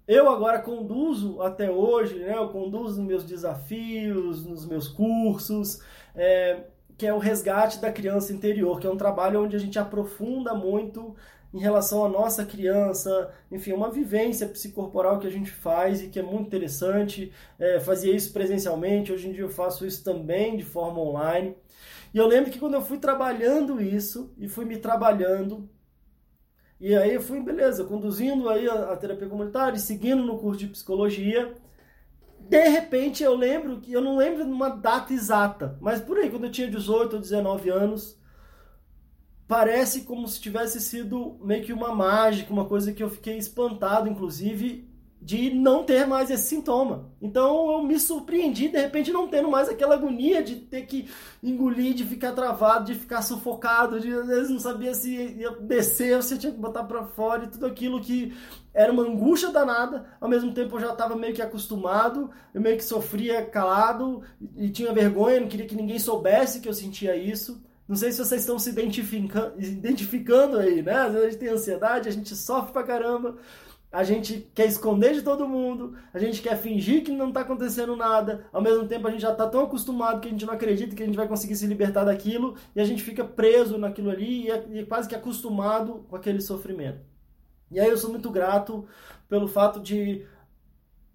eu agora conduzo até hoje, né? Eu conduzo nos meus desafios, nos meus cursos, é, que é o resgate da criança interior, que é um trabalho onde a gente aprofunda muito em relação à nossa criança, enfim, uma vivência psicorporal que a gente faz e que é muito interessante. É, fazia isso presencialmente, hoje em dia eu faço isso também de forma online. E eu lembro que quando eu fui trabalhando isso e fui me trabalhando, e aí eu fui, beleza, conduzindo aí a, a terapia comunitária, seguindo no curso de psicologia, de repente eu lembro que eu não lembro de uma data exata, mas por aí, quando eu tinha 18 ou 19 anos, parece como se tivesse sido meio que uma mágica, uma coisa que eu fiquei espantado, inclusive, de não ter mais esse sintoma. Então eu me surpreendi, de repente, não tendo mais aquela agonia de ter que engolir, de ficar travado, de ficar sufocado, de às vezes não sabia se ia descer ou se tinha que botar para fora e tudo aquilo que era uma angústia danada. Ao mesmo tempo eu já estava meio que acostumado, eu meio que sofria calado e tinha vergonha, não queria que ninguém soubesse que eu sentia isso. Não sei se vocês estão se identificando, identificando aí, né? Às vezes a gente tem ansiedade, a gente sofre pra caramba a gente quer esconder de todo mundo, a gente quer fingir que não está acontecendo nada, ao mesmo tempo a gente já está tão acostumado que a gente não acredita que a gente vai conseguir se libertar daquilo e a gente fica preso naquilo ali e é, e é quase que acostumado com aquele sofrimento. E aí eu sou muito grato pelo fato de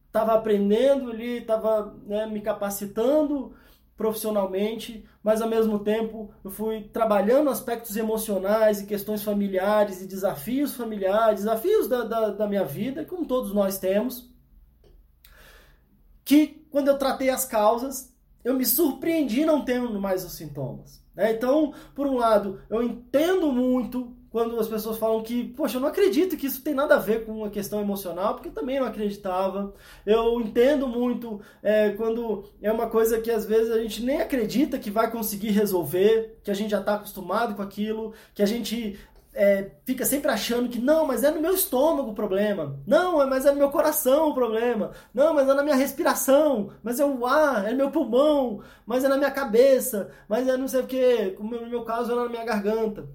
estava aprendendo ali, estava né, me capacitando profissionalmente, mas ao mesmo tempo eu fui trabalhando aspectos emocionais e questões familiares e desafios familiares, desafios da, da, da minha vida, como todos nós temos, que quando eu tratei as causas, eu me surpreendi não tendo mais os sintomas. Né? Então, por um lado, eu entendo muito quando as pessoas falam que, poxa, eu não acredito que isso tem nada a ver com uma questão emocional, porque eu também não acreditava. Eu entendo muito é, quando é uma coisa que às vezes a gente nem acredita que vai conseguir resolver, que a gente já está acostumado com aquilo, que a gente é, fica sempre achando que não, mas é no meu estômago o problema, não, mas é no meu coração o problema, não, mas é na minha respiração, mas é o ar, é no meu pulmão, mas é na minha cabeça, mas é não sei o que, no meu caso é na minha garganta.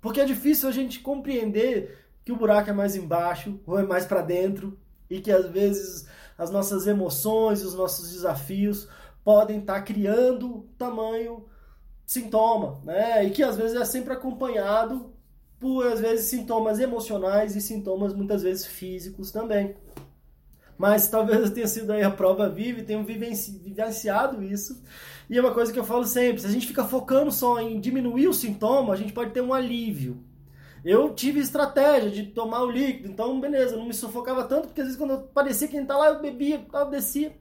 Porque é difícil a gente compreender que o buraco é mais embaixo ou é mais para dentro e que às vezes as nossas emoções, os nossos desafios podem estar tá criando tamanho sintoma, né? E que às vezes é sempre acompanhado por às vezes sintomas emocionais e sintomas muitas vezes físicos também. Mas talvez eu tenha sido aí a prova viva e tenha vivenciado isso e é uma coisa que eu falo sempre: se a gente fica focando só em diminuir o sintoma, a gente pode ter um alívio. Eu tive estratégia de tomar o líquido, então beleza, não me sufocava tanto, porque às vezes quando eu parecia quem tá lá, eu bebia, eu descia.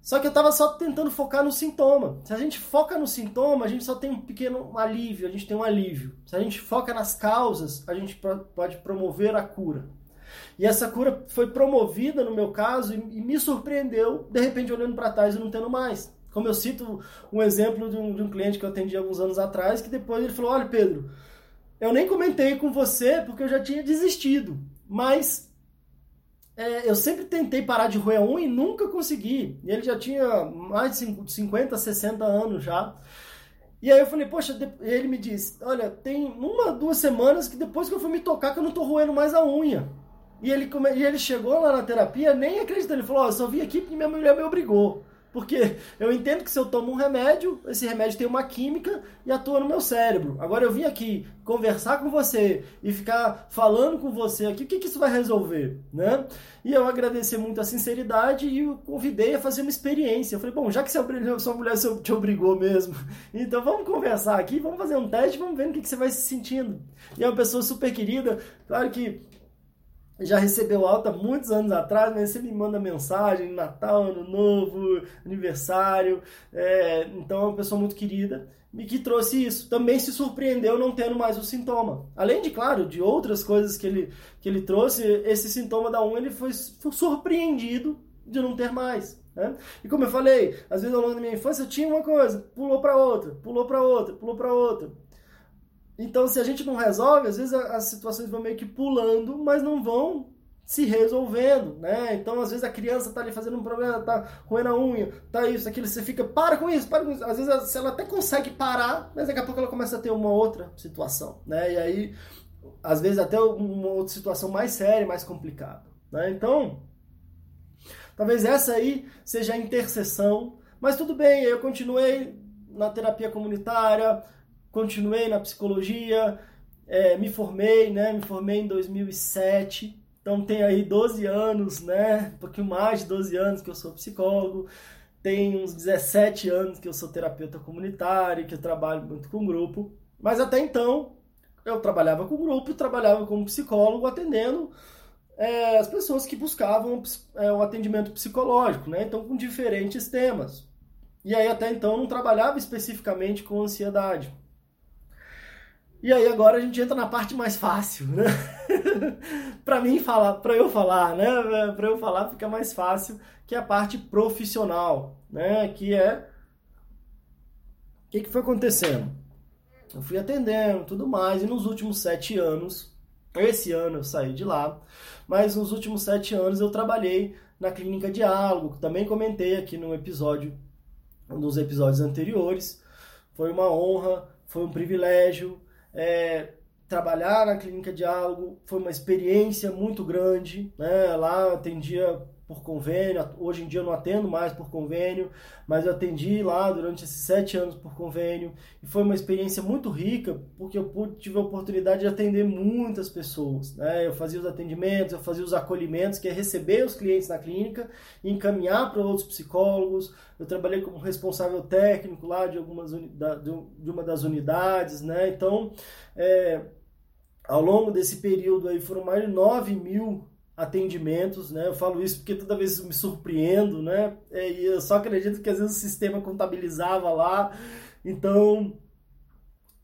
Só que eu estava só tentando focar no sintoma. Se a gente foca no sintoma, a gente só tem um pequeno alívio, a gente tem um alívio. Se a gente foca nas causas, a gente pode promover a cura. E essa cura foi promovida no meu caso e me surpreendeu, de repente olhando para trás e não tendo mais. Como eu cito um exemplo de um, de um cliente que eu atendi alguns anos atrás, que depois ele falou: Olha, Pedro, eu nem comentei com você porque eu já tinha desistido, mas é, eu sempre tentei parar de roer um e nunca consegui. E ele já tinha mais de 50, 60 anos já. E aí eu falei, poxa, ele me disse, olha, tem uma, duas semanas que depois que eu fui me tocar que eu não tô roendo mais a unha. E ele, e ele chegou lá na terapia, nem acreditou, ele falou, oh, eu só vim aqui porque minha mulher me obrigou. Porque eu entendo que se eu tomo um remédio, esse remédio tem uma química e atua no meu cérebro. Agora eu vim aqui conversar com você e ficar falando com você aqui, o que, que isso vai resolver? Né? E eu agradeci muito a sinceridade e o convidei a fazer uma experiência. Eu falei, bom, já que sua mulher te obrigou mesmo, então vamos conversar aqui, vamos fazer um teste, vamos ver o que, que você vai se sentindo. E é uma pessoa super querida, claro que já recebeu alta muitos anos atrás, mas você me manda mensagem, Natal, Ano Novo, aniversário. É, então é uma pessoa muito querida e que trouxe isso. Também se surpreendeu não tendo mais o sintoma. Além de, claro, de outras coisas que ele, que ele trouxe, esse sintoma da um ele foi, foi surpreendido de não ter mais. Né? E como eu falei, às vezes ao longo da minha infância eu tinha uma coisa, pulou para outra, pulou para outra, pulou para outra. Então, se a gente não resolve, às vezes as situações vão meio que pulando, mas não vão se resolvendo, né? Então, às vezes a criança tá ali fazendo um problema, tá roendo a unha, tá isso, aquilo, você fica, para com isso, para com isso. Às vezes ela até consegue parar, mas daqui a pouco ela começa a ter uma outra situação, né? E aí, às vezes até uma outra situação mais séria, mais complicada, né? Então, talvez essa aí seja a interseção, mas tudo bem, eu continuei na terapia comunitária, continuei na psicologia, é, me formei, né? Me formei em 2007, então tem aí 12 anos, né? Um pouquinho mais de 12 anos que eu sou psicólogo. Tem uns 17 anos que eu sou terapeuta comunitário, que eu trabalho muito com grupo. Mas até então eu trabalhava com grupo, trabalhava como psicólogo, atendendo é, as pessoas que buscavam é, o atendimento psicológico, né? Então com diferentes temas. E aí até então não trabalhava especificamente com ansiedade. E aí agora a gente entra na parte mais fácil, né? para mim falar, para eu falar, né? Para eu falar fica mais fácil, que é a parte profissional, né? Que é o que, que foi acontecendo? Eu fui atendendo, tudo mais, e nos últimos sete anos, esse ano eu saí de lá, mas nos últimos sete anos eu trabalhei na clínica Diálogo, também comentei aqui no episódio, nos episódios anteriores. Foi uma honra, foi um privilégio é, trabalhar na Clínica Diálogo foi uma experiência muito grande. Né? Lá eu atendia por convênio, hoje em dia eu não atendo mais por convênio, mas eu atendi lá durante esses sete anos por convênio e foi uma experiência muito rica porque eu tive a oportunidade de atender muitas pessoas. Né? Eu fazia os atendimentos, eu fazia os acolhimentos, que é receber os clientes na clínica e encaminhar para outros psicólogos. Eu trabalhei como responsável técnico lá de, algumas, de uma das unidades, né? então é, ao longo desse período aí foram mais de 9 mil atendimentos, né? Eu falo isso porque toda vez eu me surpreendo, né? É, e eu só acredito que às vezes o sistema contabilizava lá. Então,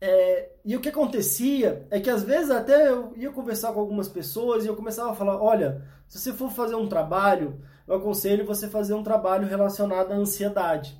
é, e o que acontecia é que às vezes até eu ia conversar com algumas pessoas e eu começava a falar, olha, se você for fazer um trabalho, eu aconselho você fazer um trabalho relacionado à ansiedade.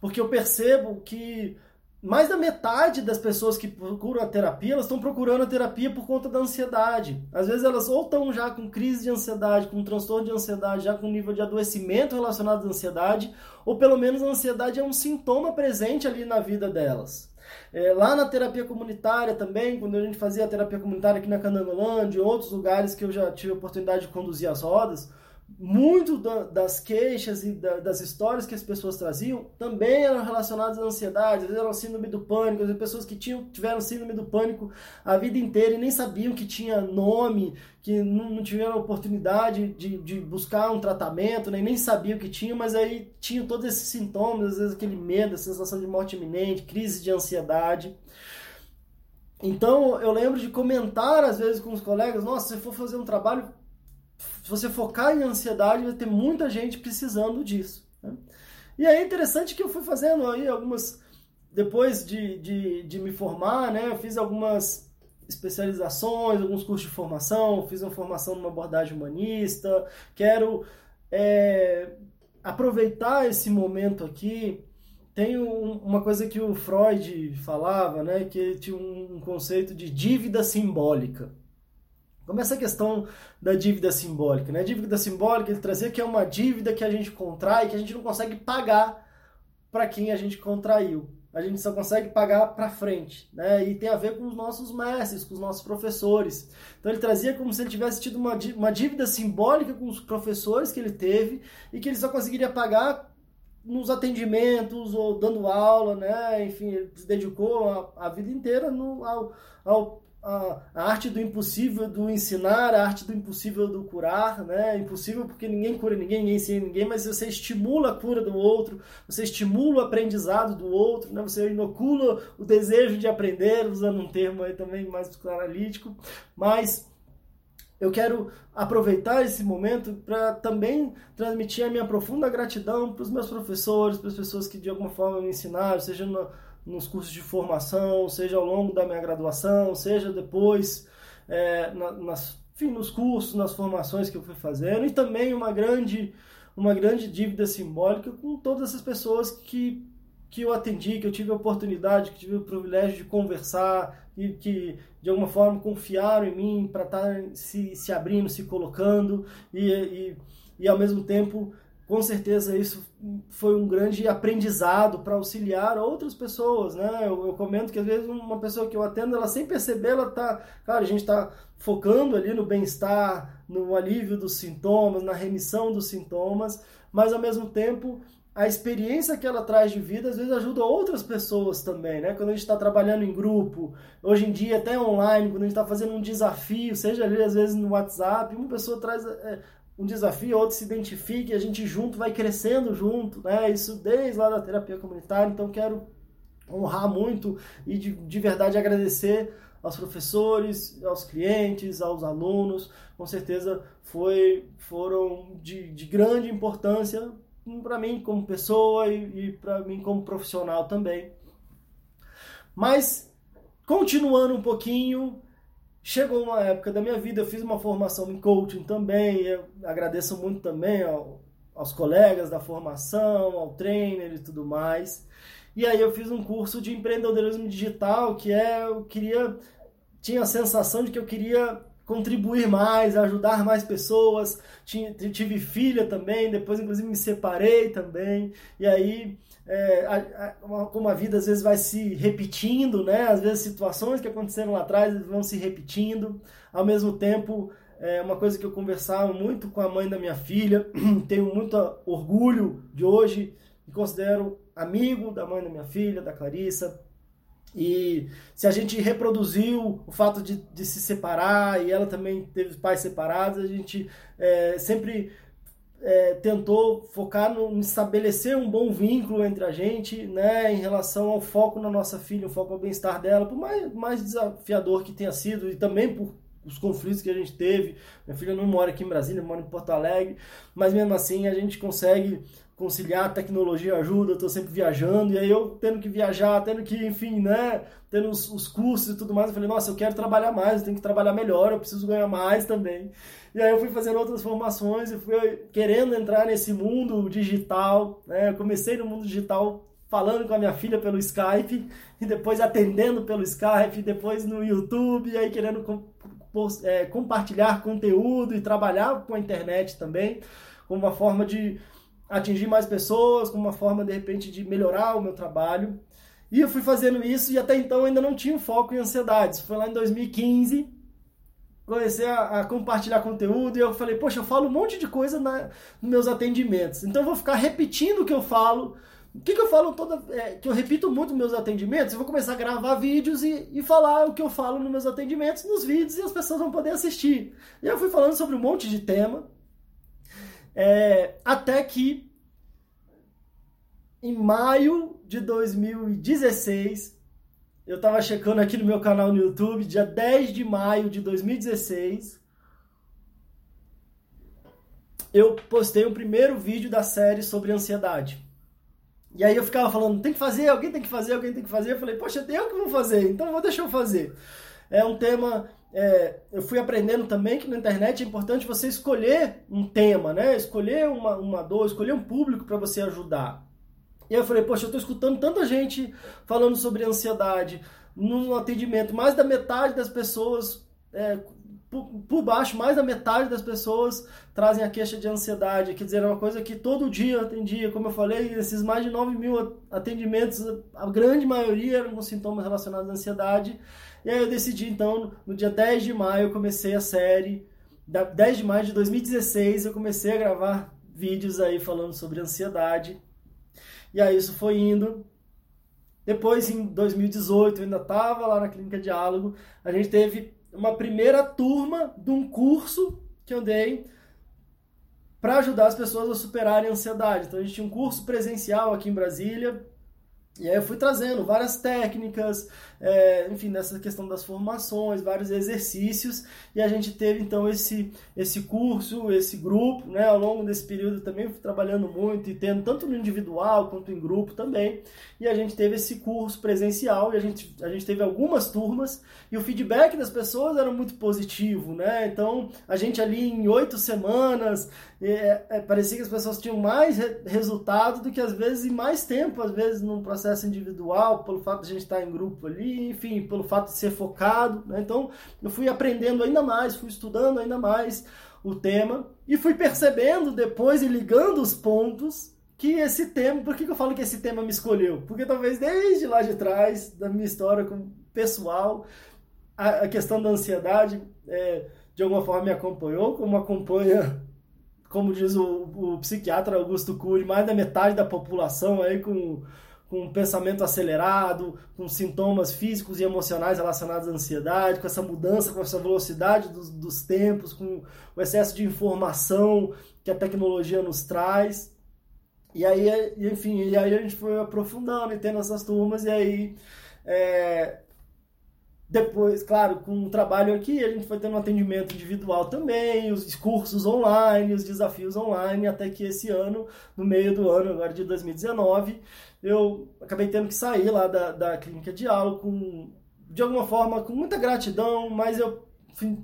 Porque eu percebo que mais da metade das pessoas que procuram a terapia, elas estão procurando a terapia por conta da ansiedade. Às vezes elas ou estão já com crise de ansiedade, com transtorno de ansiedade, já com nível de adoecimento relacionado à ansiedade, ou pelo menos a ansiedade é um sintoma presente ali na vida delas. É, lá na terapia comunitária também, quando a gente fazia a terapia comunitária aqui na Canangolândia, em outros lugares que eu já tive a oportunidade de conduzir as rodas, muito das queixas e das histórias que as pessoas traziam também eram relacionadas à ansiedade, às vezes eram síndrome do pânico, às vezes pessoas que tinham, tiveram síndrome do pânico a vida inteira e nem sabiam que tinha nome, que não, não tiveram oportunidade de, de buscar um tratamento, nem, nem sabiam que tinham, mas aí tinham todos esses sintomas, às vezes aquele medo, a sensação de morte iminente, crise de ansiedade. Então eu lembro de comentar às vezes com os colegas, nossa, se for fazer um trabalho se você focar em ansiedade, vai ter muita gente precisando disso. Né? E é interessante que eu fui fazendo aí algumas. Depois de, de, de me formar, né, eu fiz algumas especializações, alguns cursos de formação, fiz uma formação numa abordagem humanista. Quero é, aproveitar esse momento aqui. Tem uma coisa que o Freud falava, né, que tinha um conceito de dívida simbólica. Como essa questão da dívida simbólica, né? A dívida simbólica ele trazia que é uma dívida que a gente contrai que a gente não consegue pagar para quem a gente contraiu. A gente só consegue pagar para frente, né? E tem a ver com os nossos mestres, com os nossos professores. Então ele trazia como se ele tivesse tido uma, uma dívida simbólica com os professores que ele teve e que ele só conseguiria pagar nos atendimentos ou dando aula, né? Enfim, ele se dedicou a, a vida inteira no, ao, ao a, arte do impossível do ensinar, a arte do impossível do curar, né? Impossível porque ninguém cura ninguém, ninguém ensina ninguém, mas você estimula a cura do outro, você estimula o aprendizado do outro, né? Você inocula o desejo de aprender, usando um termo aí também mais psicoanalítico, mas eu quero aproveitar esse momento para também transmitir a minha profunda gratidão para os meus professores, para as pessoas que de alguma forma me ensinaram, seja no nos cursos de formação, seja ao longo da minha graduação, seja depois é, na, nas, enfim, nos cursos, nas formações que eu fui fazendo, e também uma grande, uma grande dívida simbólica com todas essas pessoas que que eu atendi, que eu tive a oportunidade, que tive o privilégio de conversar e que de alguma forma confiaram em mim para estar tá se, se abrindo, se colocando e, e, e ao mesmo tempo com certeza isso foi um grande aprendizado para auxiliar outras pessoas, né? Eu, eu, comento que às vezes uma pessoa que eu atendo, ela sem perceber, ela tá, cara, a gente está focando ali no bem-estar, no alívio dos sintomas, na remissão dos sintomas, mas ao mesmo tempo a experiência que ela traz de vida às vezes ajuda outras pessoas também, né? Quando a gente está trabalhando em grupo, hoje em dia até online, quando a gente está fazendo um desafio, seja ali às vezes no WhatsApp, uma pessoa traz é, um desafio, outro se identifique, a gente junto vai crescendo junto, né? Isso desde lá da terapia comunitária, então quero honrar muito e de, de verdade agradecer aos professores, aos clientes, aos alunos, com certeza foi, foram de, de grande importância para mim como pessoa e, e para mim como profissional também. Mas, continuando um pouquinho, chegou uma época da minha vida, eu fiz uma formação em coaching também, eu agradeço muito também ao, aos colegas da formação, ao trainer e tudo mais. E aí eu fiz um curso de empreendedorismo digital, que é, eu queria, tinha a sensação de que eu queria contribuir mais, ajudar mais pessoas. Tinha, tive filha também, depois inclusive me separei também. E aí, é, a, a, como a vida às vezes vai se repetindo, né? Às vezes situações que aconteceram lá atrás vão se repetindo. Ao mesmo tempo, é uma coisa que eu conversava muito com a mãe da minha filha, tenho muito orgulho de hoje, me considero amigo da mãe da minha filha, da Clarissa, e se a gente reproduziu o fato de, de se separar, e ela também teve pais separados, a gente é, sempre é, tentou focar no, estabelecer um bom vínculo entre a gente, né, em relação ao foco na nossa filha, o foco ao bem-estar dela, por mais, mais desafiador que tenha sido, e também por os conflitos que a gente teve. Minha filha não mora aqui em Brasília, mora em Porto Alegre, mas mesmo assim a gente consegue conciliar, a tecnologia ajuda, eu tô sempre viajando, e aí eu tendo que viajar, tendo que, enfim, né, tendo os, os, cursos e tudo mais, eu falei, nossa, eu quero trabalhar mais, eu tenho que trabalhar melhor, eu preciso ganhar mais também. E aí eu fui fazendo outras formações e fui querendo entrar nesse mundo digital, né, eu comecei no mundo digital falando com a minha filha pelo Skype, e depois atendendo pelo Skype, depois no YouTube, e aí querendo é, compartilhar conteúdo e trabalhar com a internet também, como uma forma de atingir mais pessoas, como uma forma, de repente, de melhorar o meu trabalho. E eu fui fazendo isso e até então ainda não tinha foco em ansiedades. Foi lá em 2015, comecei a, a, compartilhar conteúdo e eu falei, poxa, eu falo um monte de coisa na, nos meus atendimentos. Então eu vou ficar repetindo o que eu falo. O que, que eu falo toda. É, que eu repito muito nos meus atendimentos, eu vou começar a gravar vídeos e, e falar o que eu falo nos meus atendimentos nos vídeos e as pessoas vão poder assistir. E eu fui falando sobre um monte de tema. É, até que em maio de 2016, eu estava checando aqui no meu canal no YouTube, dia 10 de maio de 2016, eu postei o primeiro vídeo da série sobre ansiedade. E aí eu ficava falando, tem que fazer, alguém tem que fazer, alguém tem que fazer. Eu falei, poxa, eu que vou fazer, então vou deixar eu fazer. É um tema é, eu fui aprendendo também que na internet é importante você escolher um tema, né? Escolher uma, uma dor, escolher um público para você ajudar. E eu falei, poxa, eu estou escutando tanta gente falando sobre ansiedade no atendimento. Mais da metade das pessoas, é, por, baixo, mais da metade das pessoas trazem a queixa de ansiedade. Quer dizer, é uma coisa que todo dia eu atendia. Como eu falei, esses mais de 9 mil atendimentos, a grande maioria eram com sintomas relacionados à ansiedade. E aí eu decidi, então, no dia 10 de maio, eu comecei a série. 10 de maio de 2016, eu comecei a gravar vídeos aí falando sobre ansiedade. E aí isso foi indo. Depois, em 2018, eu ainda estava lá na Clínica Diálogo. A gente teve uma primeira turma de um curso que eu dei para ajudar as pessoas a superarem a ansiedade. Então, a gente tinha um curso presencial aqui em Brasília, E aí eu fui trazendo várias técnicas, é, enfim, nessa questão das formações, vários exercícios, e a gente teve então esse, esse curso, esse grupo, né, ao longo desse período também fui trabalhando muito e tendo tanto no individual quanto em grupo também, e a gente teve esse curso presencial, e a gente, a gente teve algumas turmas, e o feedback das pessoas era muito positivo, né, então a gente ali em oito semanas, é, é, parecia que as pessoas tinham mais re resultado do que às vezes em mais tempo, às vezes num processo individual, pelo fato de a gente estar em grupo ali, enfim, pelo fato de ser focado. Né? Então, eu fui aprendendo ainda mais, fui estudando ainda mais o tema e fui percebendo depois e ligando os pontos que esse tema, por que, eu falo que esse tema me escolheu? Porque talvez desde lá de trás, da minha história com pessoal, a, a questão da ansiedade é, de alguma forma me acompanhou, como acompanha, como diz o, o psiquiatra Augusto Cury, mais da metade da população aí com com pensamento acelerado, com sintomas físicos e emocionais relacionados à ansiedade, com essa mudança, com essa velocidade dos, dos tempos, com o excesso de informação que a tecnologia nos traz. E aí, enfim, e aí a gente foi aprofundando e tendo essas turmas, e aí é, depois, claro, com o trabalho aqui, a gente foi tendo um atendimento individual também, os cursos online, os desafios online, até que esse ano, no meio do ano, agora de 2019, eu acabei tendo que sair lá da, da clínica de aula com, de alguma forma, com muita gratidão, mas eu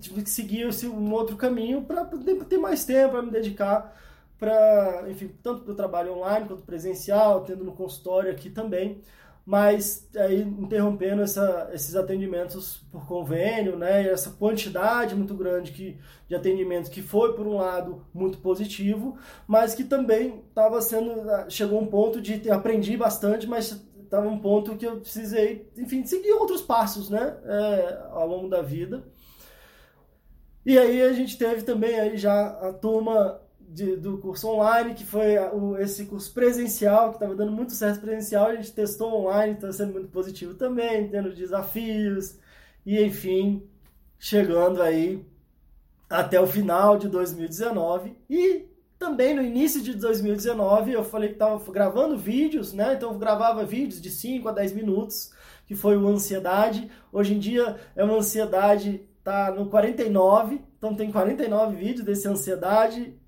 tive que seguir um outro caminho para ter mais tempo, para me dedicar para, enfim, tanto para o trabalho online quanto presencial, tendo no consultório aqui também mas aí interrompendo essa, esses atendimentos por convênio, né, essa quantidade muito grande que, de atendimentos que foi por um lado muito positivo, mas que também estava sendo chegou um ponto de ter aprendi bastante, mas estava um ponto que eu precisei, enfim, seguir outros passos, né, é, ao longo da vida. E aí a gente teve também aí já a turma de, do curso online, que foi o, esse curso presencial, que estava dando muito certo presencial, a gente testou online, está sendo muito positivo também, tendo desafios, e enfim, chegando aí até o final de 2019. E também no início de 2019 eu falei que estava gravando vídeos, né? Então eu gravava vídeos de 5 a 10 minutos, que foi o Ansiedade. Hoje em dia é uma ansiedade, tá no 49, então tem 49 vídeos desse Ansiedade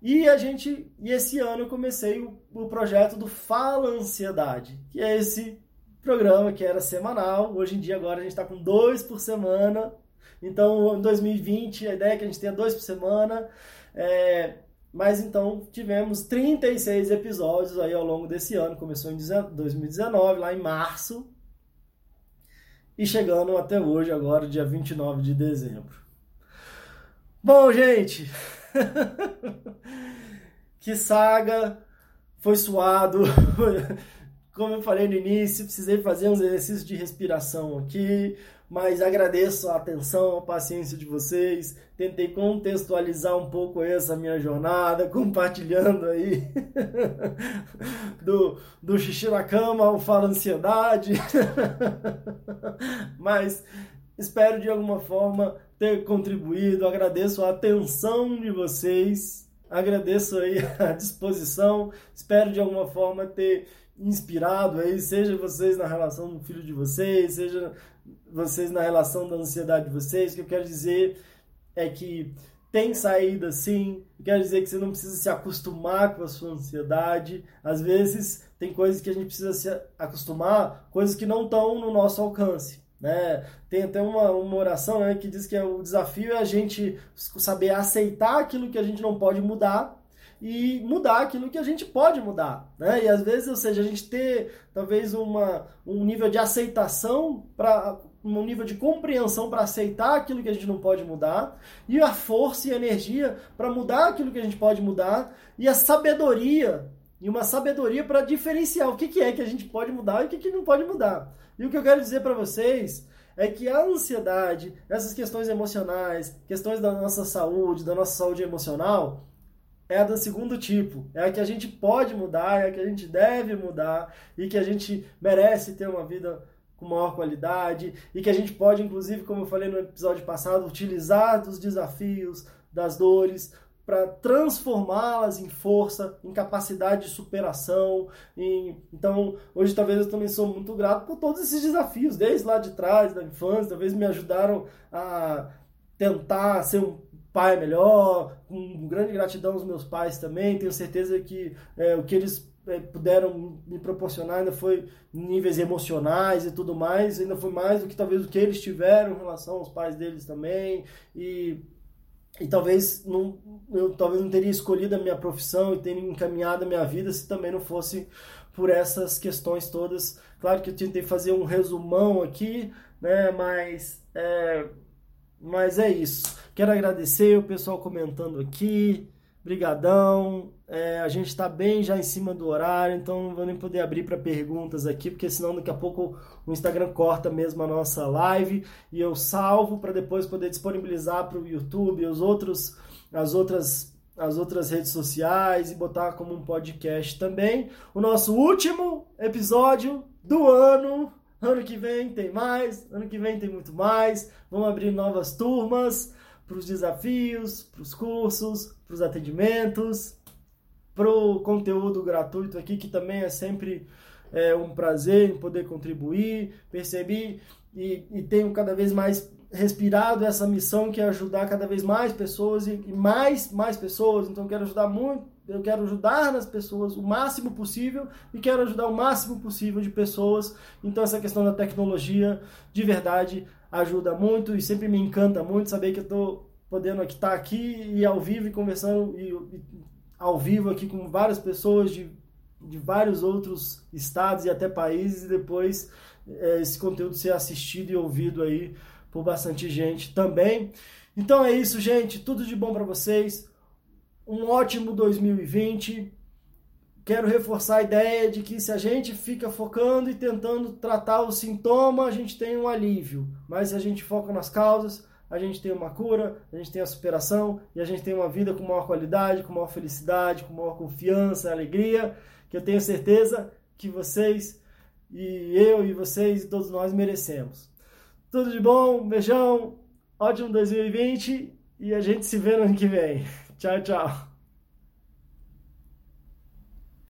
e a gente, e esse ano eu comecei o, o projeto do Fala Ansiedade, que é esse programa que era semanal. Hoje em dia agora a gente está com dois por semana. Então, em 2020, a ideia é que a gente tenha dois por semana. É, mas então tivemos 36 episódios aí ao longo desse ano. Começou em 2019, lá em março. E chegando até hoje, agora, dia 29 de dezembro. Bom, gente, que saga, foi suado. Como eu falei no início, precisei fazer uns exercícios de respiração aqui, mas agradeço a atenção, a paciência de vocês. Tentei contextualizar um pouco essa minha jornada, compartilhando aí do, do xixi na cama ao fala ansiedade. mas espero de alguma forma ter contribuído, agradeço a atenção de vocês, agradeço aí a disposição, espero de alguma forma ter inspirado aí, seja vocês na relação do filho de vocês, seja vocês na relação da ansiedade de vocês, o que eu quero dizer é que tem saída sim, quero dizer que você não precisa se acostumar com a sua ansiedade, às vezes tem coisas que a gente precisa se acostumar, coisas que não estão no nosso alcance. Né? Tem até uma, uma oração né, que diz que é o desafio é a gente saber aceitar aquilo que a gente não pode mudar e mudar aquilo que a gente pode mudar. Né? E às vezes, ou seja, a gente ter talvez uma, um nível de aceitação para um nível de compreensão para aceitar aquilo que a gente não pode mudar, e a força e a energia para mudar aquilo que a gente pode mudar, e a sabedoria, e uma sabedoria para diferenciar o que, que é que a gente pode mudar e o que, que não pode mudar. E o que eu quero dizer para vocês é que a ansiedade, essas questões emocionais, questões da nossa saúde, da nossa saúde emocional, é a do segundo tipo. É a que a gente pode mudar, é a que a gente deve mudar e que a gente merece ter uma vida com maior qualidade e que a gente pode, inclusive, como eu falei no episódio passado, utilizar dos desafios, das dores para transformá-las em força, em capacidade de superação. Em... Então, hoje talvez eu também sou muito grato por todos esses desafios, desde lá de trás, da infância, talvez me ajudaram a tentar ser um pai melhor, com grande gratidão aos meus pais também. Tenho certeza que é, o que eles é, puderam me proporcionar ainda foi níveis emocionais e tudo mais, ainda foi mais do que talvez o que eles tiveram em relação aos pais deles também. E e talvez não, eu talvez não teria escolhido a minha profissão e teria encaminhado a minha vida se também não fosse por essas questões todas. Claro que eu tentei fazer um resumão aqui, né? Mas é, mas é isso. Quero agradecer o pessoal comentando aqui. Brigadão. É, a gente está bem já em cima do horário, então não vou nem poder abrir para perguntas aqui, porque senão daqui a pouco o Instagram corta mesmo a nossa live e eu salvo para depois poder disponibilizar para o YouTube, os outros, as outras as outras redes sociais e botar como um podcast também. O nosso último episódio do ano. Ano que vem tem mais, ano que vem tem muito mais. Vamos abrir novas turmas para os desafios, para os cursos, para os atendimentos, para o conteúdo gratuito aqui, que também é sempre é, um prazer em poder contribuir. Percebi e, e tenho cada vez mais respirado essa missão que é ajudar cada vez mais pessoas e, e mais, mais pessoas. Então, quero ajudar muito, eu quero ajudar nas pessoas o máximo possível e quero ajudar o máximo possível de pessoas. Então, essa questão da tecnologia, de verdade, ajuda muito e sempre me encanta muito saber que eu estou podendo estar aqui e ao vivo e conversando e, e, ao vivo aqui com várias pessoas de, de vários outros estados e até países e depois é, esse conteúdo ser assistido e ouvido aí por bastante gente também. Então é isso, gente. Tudo de bom para vocês. Um ótimo 2020 quero reforçar a ideia de que se a gente fica focando e tentando tratar o sintoma, a gente tem um alívio. Mas se a gente foca nas causas, a gente tem uma cura, a gente tem a superação e a gente tem uma vida com maior qualidade, com maior felicidade, com maior confiança, alegria, que eu tenho certeza que vocês e eu e vocês e todos nós merecemos. Tudo de bom, beijão, ótimo 2020 e a gente se vê no ano que vem. Tchau, tchau.